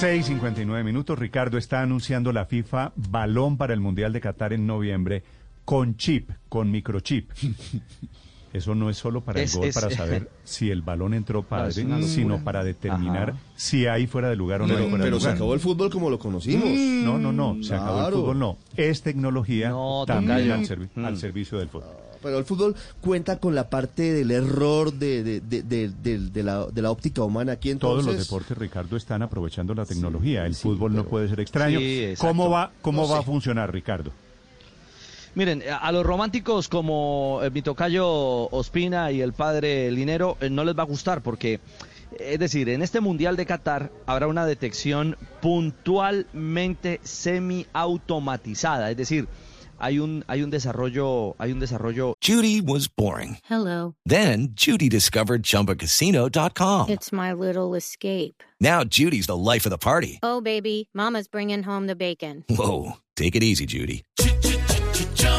6.59 minutos. Ricardo está anunciando la FIFA balón para el Mundial de Qatar en noviembre con chip, con microchip. Eso no es solo para Es- el gol, es- para saber si el balón entró padre, sino para determinar Ajá. si hay fuera de lugar o no hay Pero, fuera de pero se acabó el fútbol como lo conocimos. No, no, no, se acabó el fútbol, no. Es tecnología No, también tocayo. al, servi- Mm. al servicio del fútbol. Pero el fútbol cuenta con la parte del error de, de, de, de- de- de la, de la óptica humana aquí entonces. Todos los deportes, Ricardo, están aprovechando la tecnología. El fútbol no puede ser extraño. Sí. ¿Cómo va, cómo No va a funcionar, Ricardo? Miren, a los románticos como eh, mi tocayo Ospina y el padre Linero eh, no les va a gustar porque, eh, es decir, en este Mundial de Qatar habrá una detección puntualmente semi-automatizada, es decir, hay un, hay un desarrollo, hay un desarrollo Judy was boring. Hello. Then Judy discovered ChumbaCasino.com. It's my little escape. Now Judy's the life of the party. Oh, baby, Mama's bringing home the bacon. Whoa, take it easy, Judy.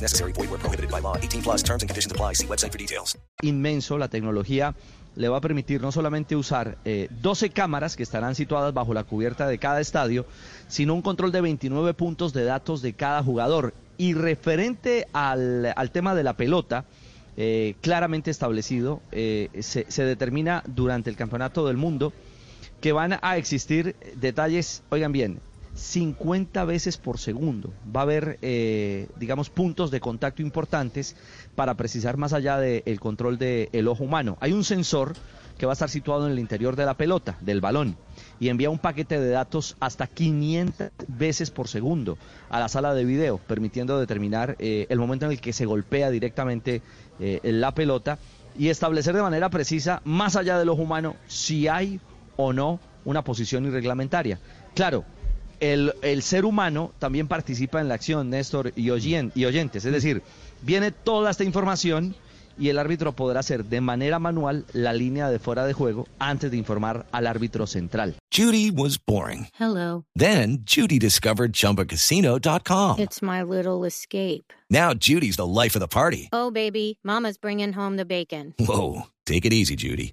Necessary. Void where prohibited by law. 18 plus terms and conditions apply. See website for details. inmenso, la tecnología le va a permitir no solamente usar eh, 12 cámaras que estarán situadas bajo la cubierta de cada estadio, sino un control de 29 puntos de datos de cada jugador. Y referente al, al tema de la pelota, eh, claramente establecido, eh, se, se determina durante el Campeonato del Mundo que van a existir detalles, oigan bien, 50 veces por segundo. Va a haber, eh, digamos, puntos de contacto importantes para precisar más allá del control del ojo humano. Hay un sensor que va a estar situado en el interior de la pelota, del balón, y envía un paquete de datos hasta 500 veces por segundo a la sala de video, permitiendo determinar eh, el momento en el que se golpea directamente eh, la pelota y establecer de manera precisa, más allá del ojo humano, si hay o no una posición irreglamentaria. Claro, el, el ser humano también participa en la acción, Néstor y, oyen- y oyentes. Es decir, viene toda esta información y el árbitro podrá hacer de manera manual la línea de fuera de juego antes de informar al árbitro central. Judy was boring. Hello. Then Judy discovered ChumbaCasino.com. It's my little escape. Now Judy's the life of the party. Oh, baby, Mama's bringing home the bacon. Whoa, take it easy, Judy.